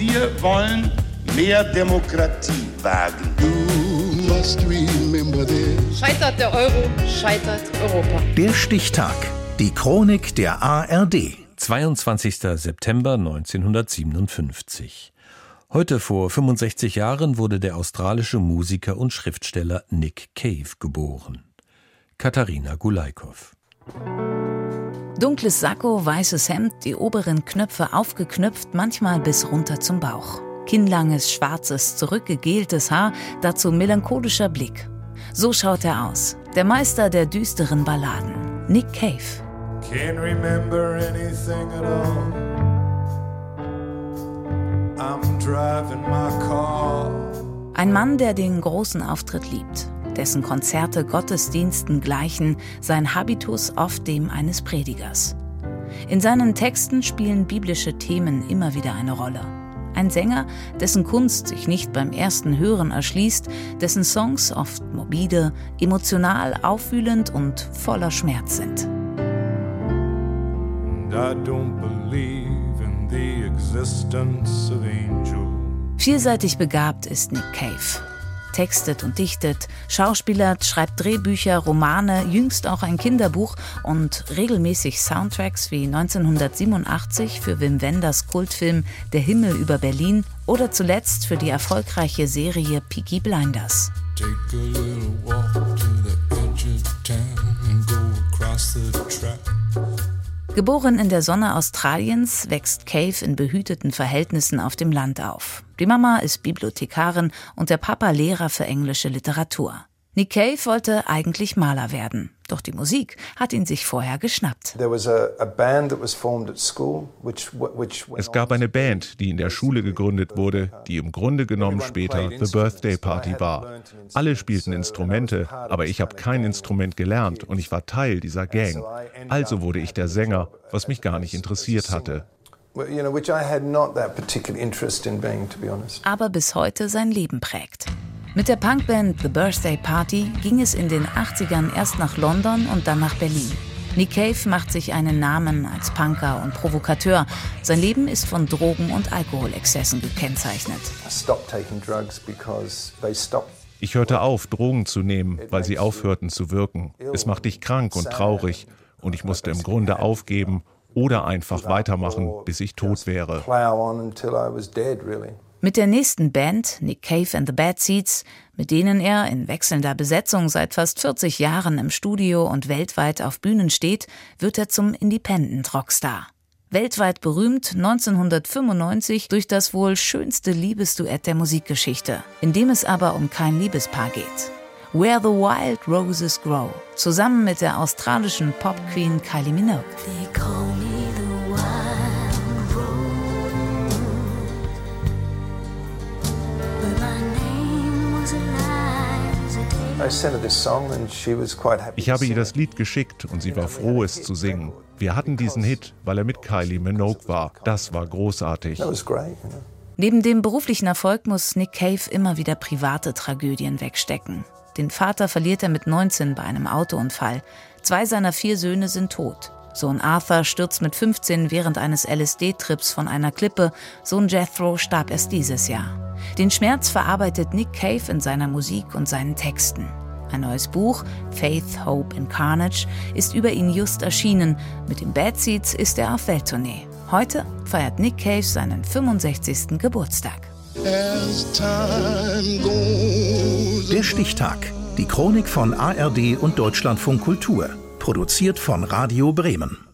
Wir wollen mehr Demokratie wagen. Scheitert der Euro, scheitert Europa. Der Stichtag. Die Chronik der ARD. 22. September 1957. Heute vor 65 Jahren wurde der australische Musiker und Schriftsteller Nick Cave geboren. Katharina Gulaikow. Dunkles Sakko, weißes Hemd, die oberen Knöpfe aufgeknöpft, manchmal bis runter zum Bauch. Kinnlanges, schwarzes, zurückgegeltes Haar, dazu melancholischer Blick. So schaut er aus. Der Meister der düsteren Balladen. Nick Cave. Can't remember anything at all. I'm driving my car. Ein Mann, der den großen Auftritt liebt, dessen Konzerte Gottesdiensten gleichen, sein Habitus oft dem eines Predigers. In seinen Texten spielen biblische Themen immer wieder eine Rolle. Ein Sänger, dessen Kunst sich nicht beim ersten Hören erschließt, dessen Songs oft morbide, emotional aufwühlend und voller Schmerz sind. Vielseitig begabt ist Nick Cave textet und dichtet, schauspielert, schreibt Drehbücher, Romane, jüngst auch ein Kinderbuch und regelmäßig Soundtracks wie 1987 für Wim Wenders Kultfilm Der Himmel über Berlin oder zuletzt für die erfolgreiche Serie Peaky Blinders. Take a little walk to the edge of town and go across the track. Geboren in der Sonne Australiens, wächst Cave in behüteten Verhältnissen auf dem Land auf. Die Mama ist Bibliothekarin und der Papa Lehrer für englische Literatur. Nick Cave wollte eigentlich Maler werden, doch die Musik hat ihn sich vorher geschnappt. Es gab eine Band, die in der Schule gegründet wurde, die im Grunde genommen später The Birthday Party war. Alle spielten Instrumente, aber ich habe kein Instrument gelernt und ich war Teil dieser Gang. Also wurde ich der Sänger, was mich gar nicht interessiert hatte. Aber bis heute sein Leben prägt. Mit der Punkband The Birthday Party ging es in den 80ern erst nach London und dann nach Berlin. Nick Cave macht sich einen Namen als Punker und Provokateur. Sein Leben ist von Drogen- und Alkoholexzessen gekennzeichnet. Ich hörte auf, Drogen zu nehmen, weil sie aufhörten zu wirken. Es macht dich krank und traurig. Und ich musste im Grunde aufgeben oder einfach weitermachen, bis ich tot wäre. Mit der nächsten Band, Nick Cave and the Bad Seeds, mit denen er in wechselnder Besetzung seit fast 40 Jahren im Studio und weltweit auf Bühnen steht, wird er zum Independent Rockstar. Weltweit berühmt 1995 durch das wohl schönste Liebesduett der Musikgeschichte, in dem es aber um kein Liebespaar geht. Where the Wild Roses Grow, zusammen mit der australischen Pop-Queen Kylie Minogue. Ich habe ihr das Lied geschickt und sie war froh, es zu singen. Wir hatten diesen Hit, weil er mit Kylie Minogue war. Das war großartig. Neben dem beruflichen Erfolg muss Nick Cave immer wieder private Tragödien wegstecken. Den Vater verliert er mit 19 bei einem Autounfall. Zwei seiner vier Söhne sind tot. Sohn Arthur stürzt mit 15 während eines LSD-Trips von einer Klippe. Sohn Jethro starb erst dieses Jahr. Den Schmerz verarbeitet Nick Cave in seiner Musik und seinen Texten. Ein neues Buch, Faith, Hope and Carnage, ist über ihn just erschienen. Mit den Bad Seeds ist er auf Welttournee. Heute feiert Nick Cave seinen 65. Geburtstag. Der Stichtag. Die Chronik von ARD und Deutschlandfunk Kultur. Produziert von Radio Bremen.